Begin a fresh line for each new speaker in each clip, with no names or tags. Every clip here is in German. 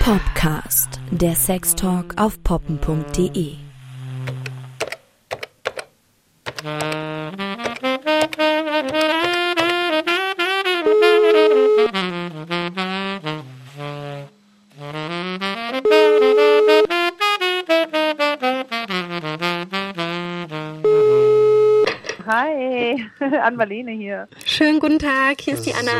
Popcast, der Sextalk auf poppen.de.
Hi, Ann-Marlene hier.
Schönen guten Tag, hier ist die Anna.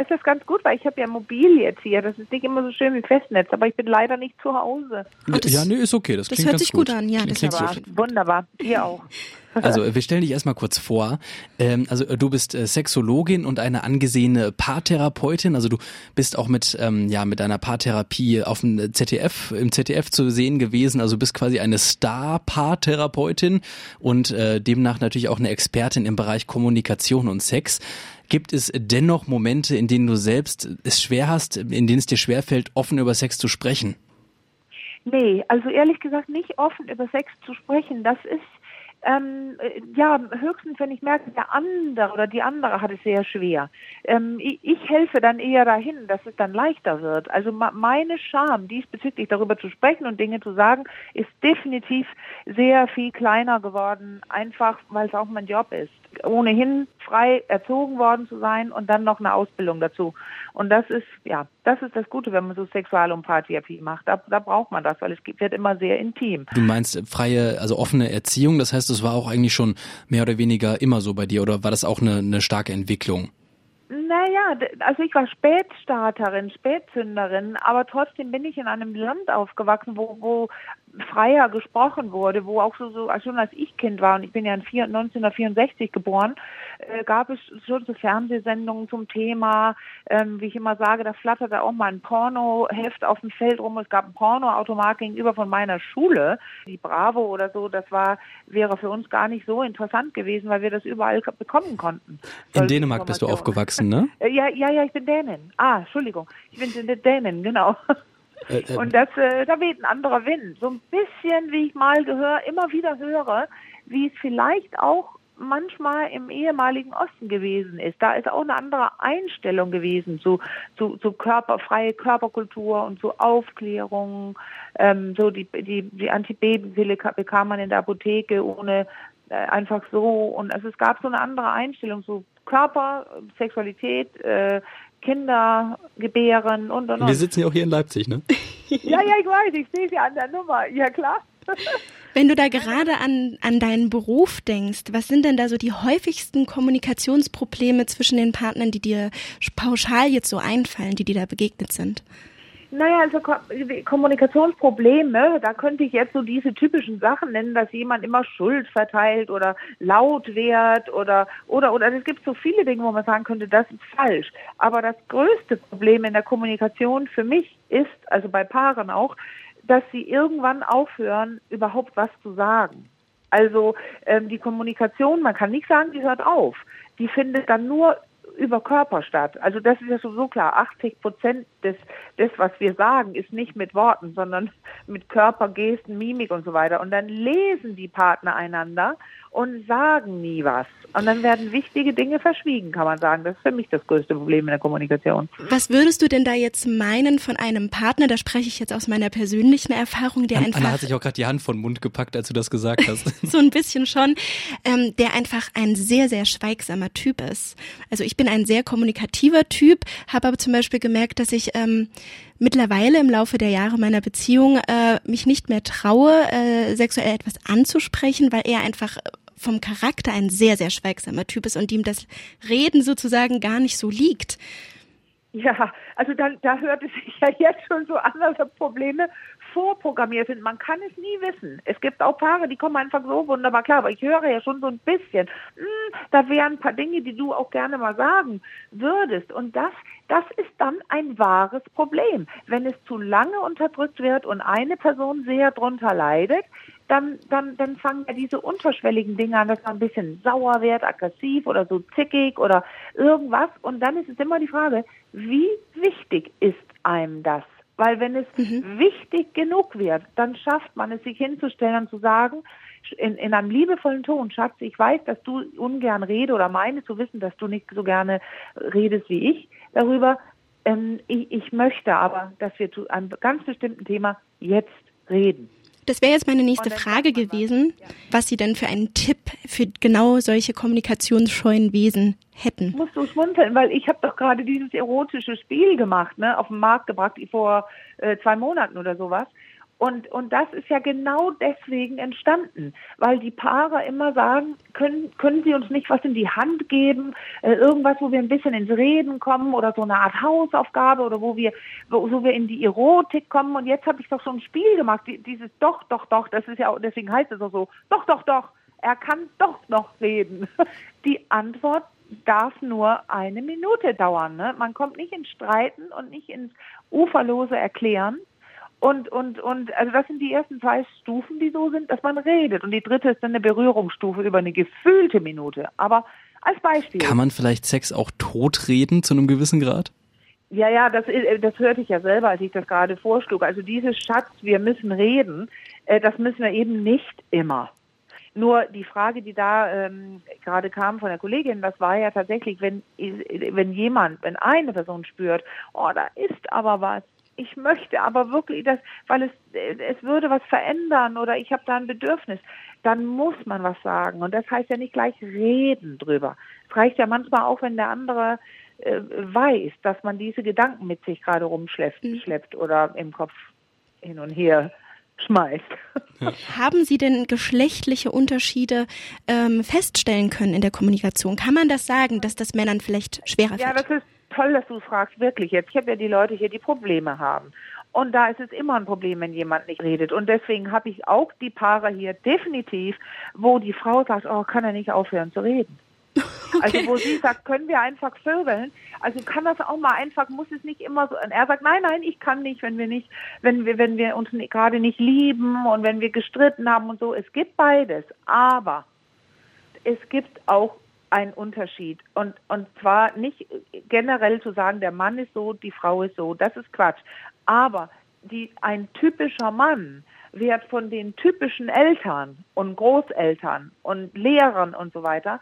Es ist ganz gut, weil ich habe ja mobil jetzt hier. Das ist nicht immer so schön wie Festnetz, aber ich bin leider nicht zu Hause.
das-
ja, nee, ist okay. Das,
das
klingt
hört
ganz
sich gut an, ja,
Klingt
das hört
gut.
Wunderbar, ihr auch.
Also wir stellen dich erstmal kurz vor. Ähm, also äh, du bist äh, Sexologin und eine angesehene Paartherapeutin. Also du bist auch mit ähm, ja mit deiner Paartherapie auf dem ZDF im ZDF zu sehen gewesen. Also du bist quasi eine Star-Paartherapeutin und äh, demnach natürlich auch eine Expertin im Bereich Kommunikation und Sex. Gibt es dennoch Momente, in denen du selbst es schwer hast, in denen es dir schwerfällt, offen über Sex zu sprechen?
Nee, also ehrlich gesagt nicht offen über Sex zu sprechen. Das ist ähm, äh, ja höchstens, wenn ich merke, der andere oder die andere hat es sehr schwer. Ähm, ich, ich helfe dann eher dahin, dass es dann leichter wird. Also meine Scham diesbezüglich darüber zu sprechen und Dinge zu sagen, ist definitiv sehr viel kleiner geworden, einfach weil es auch mein Job ist. Ohnehin frei erzogen worden zu sein und dann noch eine Ausbildung dazu. Und das ist, ja, das ist das Gute, wenn man so Sexual- und Paartherapie macht. Da, da braucht man das, weil es wird immer sehr intim.
Du meinst äh, freie, also offene Erziehung, das heißt, es war auch eigentlich schon mehr oder weniger immer so bei dir oder war das auch eine, eine starke Entwicklung?
Also ich war Spätstarterin, Spätzünderin, aber trotzdem bin ich in einem Land aufgewachsen, wo, wo freier gesprochen wurde, wo auch so, so schon als ich Kind war, und ich bin ja in vier- 1964 geboren, äh, gab es schon so Fernsehsendungen zum Thema, ähm, wie ich immer sage, da flatterte auch mal ein Pornoheft auf dem Feld rum, es gab ein Pornoautomat gegenüber von meiner Schule, die Bravo oder so, das war, wäre für uns gar nicht so interessant gewesen, weil wir das überall bekommen konnten.
In Dänemark bist du aufgewachsen, ne?
Äh, Ja, ja, ja, ich bin Dänin. Ah, Entschuldigung. Ich bin Dänin, genau.
Äh, äh,
Und das, äh, da weht ein anderer Wind. So ein bisschen, wie ich mal gehör, immer wieder höre, wie es vielleicht auch manchmal im ehemaligen Osten gewesen ist. Da ist auch eine andere Einstellung gewesen zu, zu, zu körperfreie Körperkultur und zu Aufklärung. Ähm, so die, die, die Antibabypille ka- bekam man in der Apotheke ohne äh, einfach so. Und also es gab so eine andere Einstellung zu Körper, Sexualität, äh, Kinder gebären und und und.
wir sitzen ja auch hier in Leipzig, ne?
Ja, ja, ich weiß, ich sehe sie an der Nummer. Ja, klar.
Wenn du da gerade an, an deinen Beruf denkst, was sind denn da so die häufigsten Kommunikationsprobleme zwischen den Partnern, die dir pauschal jetzt so einfallen, die dir da begegnet sind?
Naja, also Ko Kommunikationsprobleme, da könnte ich jetzt so diese typischen Sachen nennen, dass jemand immer Schuld verteilt oder laut wird oder oder oder es gibt so viele Dinge, wo man sagen könnte, das ist falsch. Aber das größte Problem in der Kommunikation für mich ist, also bei Paaren auch, dass sie irgendwann aufhören, überhaupt was zu sagen. Also ähm, die Kommunikation, man kann nicht sagen, die hört auf. Die findet dann nur über Körper statt. Also das ist ja sowieso klar. 80 Prozent des, des, was wir sagen, ist nicht mit Worten, sondern mit Körper, Gesten, Mimik und so weiter. Und dann lesen die Partner einander und sagen nie was. Und dann werden wichtige Dinge verschwiegen, kann man sagen. Das ist für mich das größte Problem in der Kommunikation.
Was würdest du denn da jetzt meinen von einem Partner, da spreche ich jetzt aus meiner persönlichen Erfahrung, der
Anna
einfach
hat sich auch gerade die Hand den Mund gepackt, als du das gesagt hast.
so ein bisschen schon, ähm, der einfach ein sehr, sehr schweigsamer Typ ist. Also ich bin ein sehr kommunikativer Typ, habe aber zum Beispiel gemerkt, dass ich ähm, mittlerweile im Laufe der Jahre meiner Beziehung äh, mich nicht mehr traue, äh, sexuell etwas anzusprechen, weil er einfach vom Charakter ein sehr, sehr schweigsamer Typ ist und ihm das Reden sozusagen gar nicht so liegt.
Ja, also da, da hört es sich ja jetzt schon so an, dass er Probleme vorprogrammiert sind. Man kann es nie wissen. Es gibt auch Paare, die kommen einfach so wunderbar klar. Aber ich höre ja schon so ein bisschen, hm, da wären ein paar Dinge, die du auch gerne mal sagen würdest. Und das, das ist dann ein wahres Problem. Wenn es zu lange unterdrückt wird und eine Person sehr drunter leidet, dann, dann, dann fangen ja diese unterschwelligen Dinge an, dass man ein bisschen sauer wird, aggressiv oder so zickig oder irgendwas. Und dann ist es immer die Frage, wie wichtig ist einem das? Weil wenn es mhm. wichtig genug wird, dann schafft man es, sich hinzustellen und zu sagen, in, in einem liebevollen Ton, Schatz, ich weiß, dass du ungern rede oder meine zu wissen, dass du nicht so gerne redest wie ich darüber. Ähm, ich, ich möchte aber, dass wir zu einem ganz bestimmten Thema jetzt reden.
Das wäre jetzt meine nächste Frage gewesen, was Sie denn für einen Tipp für genau solche kommunikationsscheuen Wesen hätten.
Musst du schmunzeln, weil ich habe doch gerade dieses erotische Spiel gemacht, ne, auf den Markt gebracht vor äh, zwei Monaten oder sowas. Und, und das ist ja genau deswegen entstanden, weil die Paare immer sagen, können, können Sie uns nicht was in die Hand geben, äh, irgendwas, wo wir ein bisschen ins Reden kommen oder so eine Art Hausaufgabe oder wo wir, wo, wo wir in die Erotik kommen. Und jetzt habe ich doch so ein Spiel gemacht, die, dieses doch, doch, doch, das ist ja, deswegen heißt es auch so, doch, doch, doch, er kann doch noch reden. Die Antwort darf nur eine Minute dauern. Ne? Man kommt nicht ins Streiten und nicht ins uferlose Erklären, und, und, und, also das sind die ersten zwei Stufen, die so sind, dass man redet. Und die dritte ist dann eine Berührungsstufe über eine gefühlte Minute. Aber als Beispiel.
Kann man vielleicht Sex auch totreden zu einem gewissen Grad?
Ja, ja, das, äh, das hörte ich ja selber, als ich das gerade vorschlug. Also dieses Schatz, wir müssen reden, äh, das müssen wir eben nicht immer. Nur die Frage, die da ähm, gerade kam von der Kollegin, das war ja tatsächlich, wenn, wenn jemand, wenn eine Person spürt, oh, da ist aber was, ich möchte aber wirklich das, weil es, es würde was verändern oder ich habe da ein Bedürfnis, dann muss man was sagen. Und das heißt ja nicht gleich reden drüber. Es reicht ja manchmal auch, wenn der andere äh, weiß, dass man diese Gedanken mit sich gerade rumschleppt mhm. schleppt oder im Kopf hin und her schmeißt.
Haben Sie denn geschlechtliche Unterschiede ähm, feststellen können in der Kommunikation? Kann man das sagen, dass das Männern vielleicht schwerer fällt?
Ja, das ist toll, dass du fragst, wirklich jetzt. Ich habe ja die Leute hier, die Probleme haben. Und da ist es immer ein Problem, wenn jemand nicht redet. Und deswegen habe ich auch die Paare hier definitiv, wo die Frau sagt, oh, kann er nicht aufhören zu reden. Okay. Also wo sie sagt, können wir einfach vögeln? Also kann das auch mal einfach, muss es nicht immer so. Und er sagt, nein, nein, ich kann nicht, wenn wir nicht, wenn wir, wenn wir uns gerade nicht lieben und wenn wir gestritten haben und so. Es gibt beides, aber es gibt auch ein Unterschied. Und, und zwar nicht generell zu sagen, der Mann ist so, die Frau ist so, das ist Quatsch. Aber die, ein typischer Mann wird von den typischen Eltern und Großeltern und Lehrern und so weiter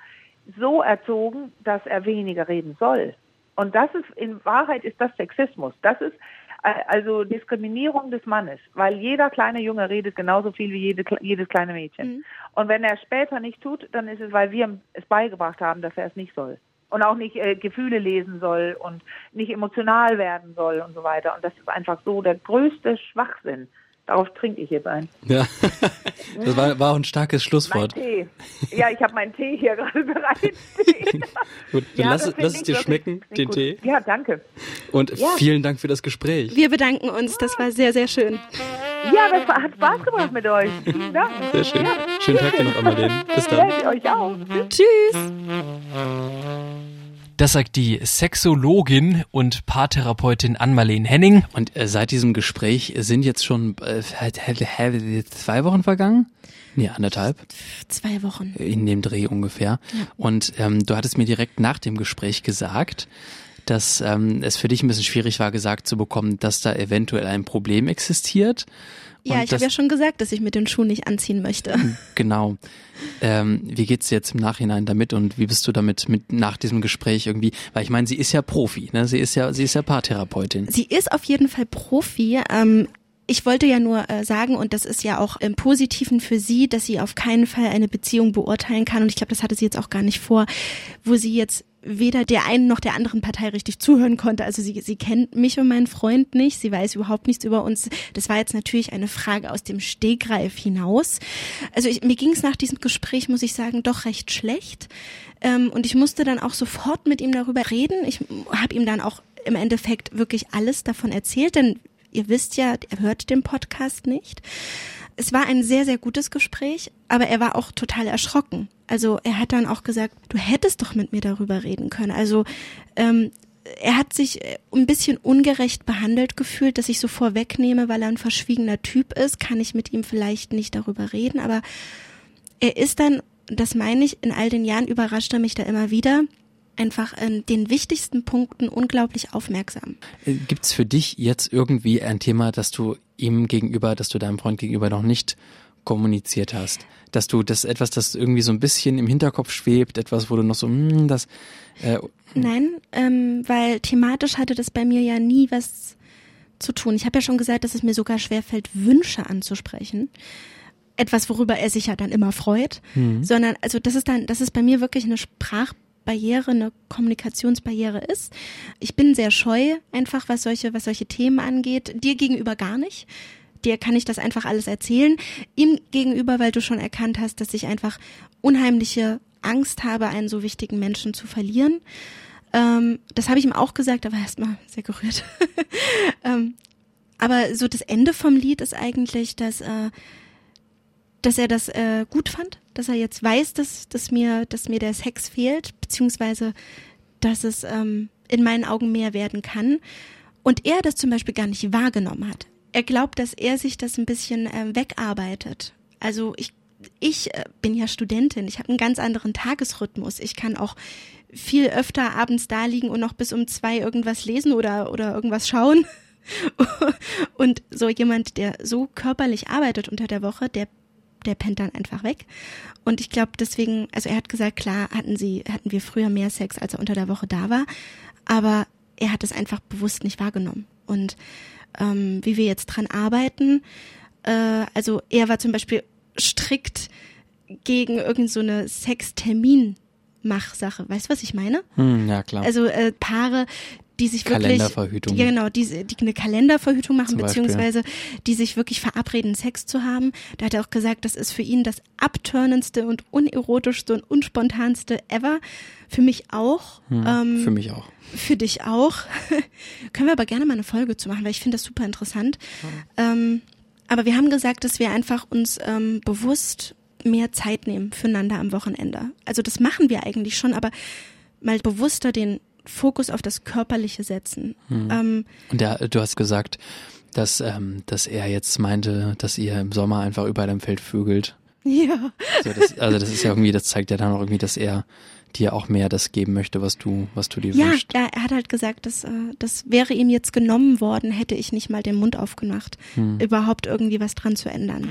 so erzogen, dass er weniger reden soll. Und das ist, in Wahrheit ist das Sexismus. Das ist also Diskriminierung des Mannes, weil jeder kleine Junge redet genauso viel wie jede, jedes kleine Mädchen. Mhm. Und wenn er es später nicht tut, dann ist es, weil wir es beigebracht haben, dass er es nicht soll. Und auch nicht äh, Gefühle lesen soll und nicht emotional werden soll und so weiter. Und das ist einfach so der größte Schwachsinn. Darauf trinke ich jetzt ein.
Ja, das war, war auch ein starkes Schlusswort.
Mein Tee. Ja, ich habe meinen Tee hier gerade bereit.
gut, dann ja, lass, lass es dir schmecken, den gut. Tee.
Ja, danke.
Und ja. vielen Dank für das Gespräch.
Wir bedanken uns, das war sehr, sehr schön.
Ja, das hat Spaß gemacht mit euch. Vielen Dank.
Sehr schön. Ja. Schönen Tag dir noch, Amalene. Bis dann.
Ja, euch auch.
Tschüss.
Das sagt die Sexologin und Paartherapeutin Ann-Marleen Henning. Und äh, seit diesem Gespräch sind jetzt schon äh, zwei Wochen vergangen? Nee, anderthalb.
Zwei Wochen.
In dem Dreh ungefähr. Ja. Und ähm, du hattest mir direkt nach dem Gespräch gesagt, dass ähm, es für dich ein bisschen schwierig war, gesagt zu bekommen, dass da eventuell ein Problem existiert.
Ja, ich habe ja schon gesagt, dass ich mit den Schuhen nicht anziehen möchte.
Genau. Ähm, wie geht's dir jetzt im Nachhinein damit und wie bist du damit mit nach diesem Gespräch irgendwie? Weil ich meine, sie ist ja Profi, ne? Sie ist ja, sie ist ja Paartherapeutin.
Sie ist auf jeden Fall Profi. Ähm, ich wollte ja nur äh, sagen, und das ist ja auch im Positiven für sie, dass sie auf keinen Fall eine Beziehung beurteilen kann. Und ich glaube, das hatte sie jetzt auch gar nicht vor, wo sie jetzt weder der einen noch der anderen Partei richtig zuhören konnte. Also sie, sie kennt mich und meinen Freund nicht, sie weiß überhaupt nichts über uns. Das war jetzt natürlich eine Frage aus dem Stegreif hinaus. Also ich, mir ging es nach diesem Gespräch, muss ich sagen, doch recht schlecht. Ähm, und ich musste dann auch sofort mit ihm darüber reden. Ich habe ihm dann auch im Endeffekt wirklich alles davon erzählt, denn ihr wisst ja, er hört den Podcast nicht. Es war ein sehr, sehr gutes Gespräch, aber er war auch total erschrocken. Also er hat dann auch gesagt, du hättest doch mit mir darüber reden können. Also ähm, er hat sich äh, ein bisschen ungerecht behandelt gefühlt, dass ich so vorwegnehme, weil er ein verschwiegener Typ ist, kann ich mit ihm vielleicht nicht darüber reden. Aber er ist dann, das meine ich, in all den Jahren überrascht er mich da immer wieder, einfach in den wichtigsten Punkten unglaublich aufmerksam.
Äh, gibt's für dich jetzt irgendwie ein Thema, das du ihm gegenüber, dass du deinem Freund gegenüber noch nicht kommuniziert hast? Dass du das etwas, das irgendwie so ein bisschen im Hinterkopf schwebt, etwas, wo du noch so, hm, das. Äh,
Nein, ähm, weil thematisch hatte das bei mir ja nie was zu tun. Ich habe ja schon gesagt, dass es mir sogar schwerfällt, Wünsche anzusprechen. Etwas, worüber er sich ja dann immer freut.
Mhm.
Sondern, also das ist dann, das ist bei mir wirklich eine Sprachbarriere, eine Kommunikationsbarriere ist. Ich bin sehr scheu, einfach was solche, was solche Themen angeht. Dir gegenüber gar nicht. Dir kann ich das einfach alles erzählen. Ihm gegenüber, weil du schon erkannt hast, dass ich einfach unheimliche Angst habe, einen so wichtigen Menschen zu verlieren. Ähm, das habe ich ihm auch gesagt, aber erstmal sehr gerührt. ähm, aber so das Ende vom Lied ist eigentlich, dass, äh, dass er das äh, gut fand, dass er jetzt weiß, dass, dass, mir, dass mir der Sex fehlt, beziehungsweise dass es ähm, in meinen Augen mehr werden kann. Und er das zum Beispiel gar nicht wahrgenommen hat. Er glaubt, dass er sich das ein bisschen äh, wegarbeitet. Also ich ich äh, bin ja Studentin, ich habe einen ganz anderen Tagesrhythmus. Ich kann auch viel öfter abends da liegen und noch bis um zwei irgendwas lesen oder, oder irgendwas schauen. und so jemand, der so körperlich arbeitet unter der Woche, der, der pennt dann einfach weg. Und ich glaube deswegen, also er hat gesagt, klar hatten sie, hatten wir früher mehr Sex, als er unter der Woche da war, aber er hat es einfach bewusst nicht wahrgenommen. Und ähm, wie wir jetzt dran arbeiten, äh, also er war zum Beispiel strikt gegen irgendeine so eine Sextermin-Machsache. Weißt du, was ich meine?
Hm, ja, klar.
Also äh, Paare, die sich wirklich
Kalenderverhütung.
Die, genau, die, die eine Kalenderverhütung machen,
Zum Beispiel.
beziehungsweise die sich wirklich verabreden, Sex zu haben. Da hat er auch gesagt, das ist für ihn das abturnendste und unerotischste und unspontanste ever. Für mich auch.
Hm,
ähm,
für mich auch.
Für dich auch. Können wir aber gerne mal eine Folge zu machen, weil ich finde das super interessant. Ähm, aber wir haben gesagt, dass wir einfach uns ähm, bewusst mehr Zeit nehmen füreinander am Wochenende. Also das machen wir eigentlich schon, aber mal bewusster den Fokus auf das Körperliche setzen.
Hm.
Ähm,
Und der, du hast gesagt, dass, ähm, dass er jetzt meinte, dass ihr im Sommer einfach überall im Feld vögelt.
ja.
So, das, also das ist ja irgendwie, das zeigt ja dann auch irgendwie, dass er dir auch mehr das geben möchte, was du, was du dir
Ja,
wünschst.
ja, er hat halt gesagt, dass, äh, das wäre ihm jetzt genommen worden, hätte ich nicht mal den Mund aufgemacht,
Hm.
überhaupt irgendwie was dran zu ändern.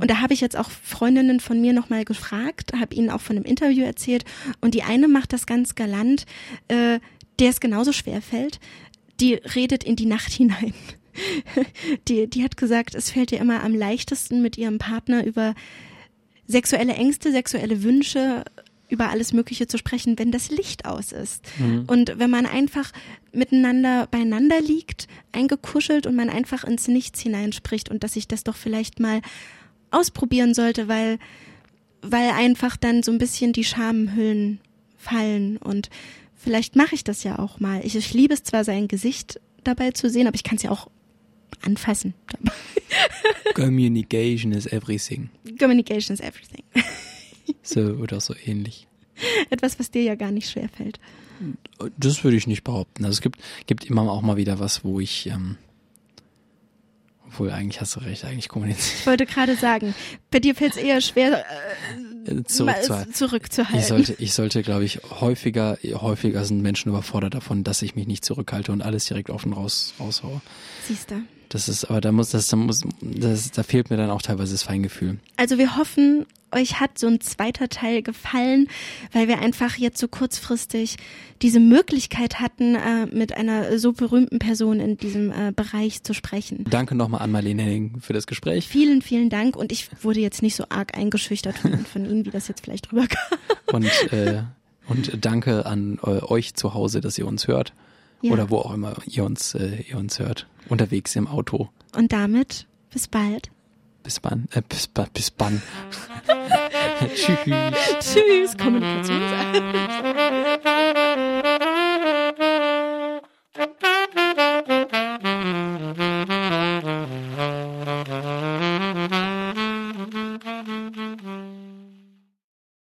Und da habe ich jetzt auch Freundinnen von mir nochmal gefragt, habe ihnen auch von einem Interview erzählt und die eine macht das ganz galant, äh, der es genauso schwer fällt, die redet in die Nacht hinein. Die, die hat gesagt, es fällt ihr immer am leichtesten mit ihrem Partner über sexuelle Ängste, sexuelle Wünsche, über alles Mögliche zu sprechen, wenn das Licht aus ist.
Mhm.
Und wenn man einfach miteinander beieinander liegt, eingekuschelt und man einfach ins Nichts hineinspricht und dass ich das doch vielleicht mal ausprobieren sollte, weil, weil einfach dann so ein bisschen die Schamhüllen fallen und vielleicht mache ich das ja auch mal. Ich, ich liebe es zwar sein Gesicht dabei zu sehen, aber ich kann es ja auch anfassen.
Communication is everything.
Communication is everything.
So oder so ähnlich.
Etwas, was dir ja gar nicht schwer fällt.
Das würde ich nicht behaupten. Also es gibt, gibt immer auch mal wieder was, wo ich, ähm, obwohl eigentlich hast du recht, eigentlich kommuniziere
Ich wollte gerade sagen, bei dir fällt es eher schwer, äh,
äh, zurückzuhalten.
zurückzuhalten.
Ich sollte, ich sollte, glaube ich, häufiger, häufiger sind Menschen überfordert davon, dass ich mich nicht zurückhalte und alles direkt offen raus, raushaue.
Siehst du.
Das ist, aber da muss, das, da muss, das, da fehlt mir dann auch teilweise das Feingefühl.
Also wir hoffen, euch hat so ein zweiter Teil gefallen, weil wir einfach jetzt so kurzfristig diese Möglichkeit hatten, äh, mit einer so berühmten Person in diesem äh, Bereich zu sprechen.
Danke nochmal an Marlene Henning für das Gespräch.
Vielen, vielen Dank und ich wurde jetzt nicht so arg eingeschüchtert von, von Ihnen, wie das jetzt vielleicht rüberkam.
Und, äh, und danke an äh, euch zu Hause, dass ihr uns hört.
Ja.
Oder wo auch immer ihr uns, äh, ihr uns hört. Unterwegs im Auto.
Und damit bis bald.
Bis wann? Äh, bis, bis wann? Tschüss.
Tschüss, Kommunikation.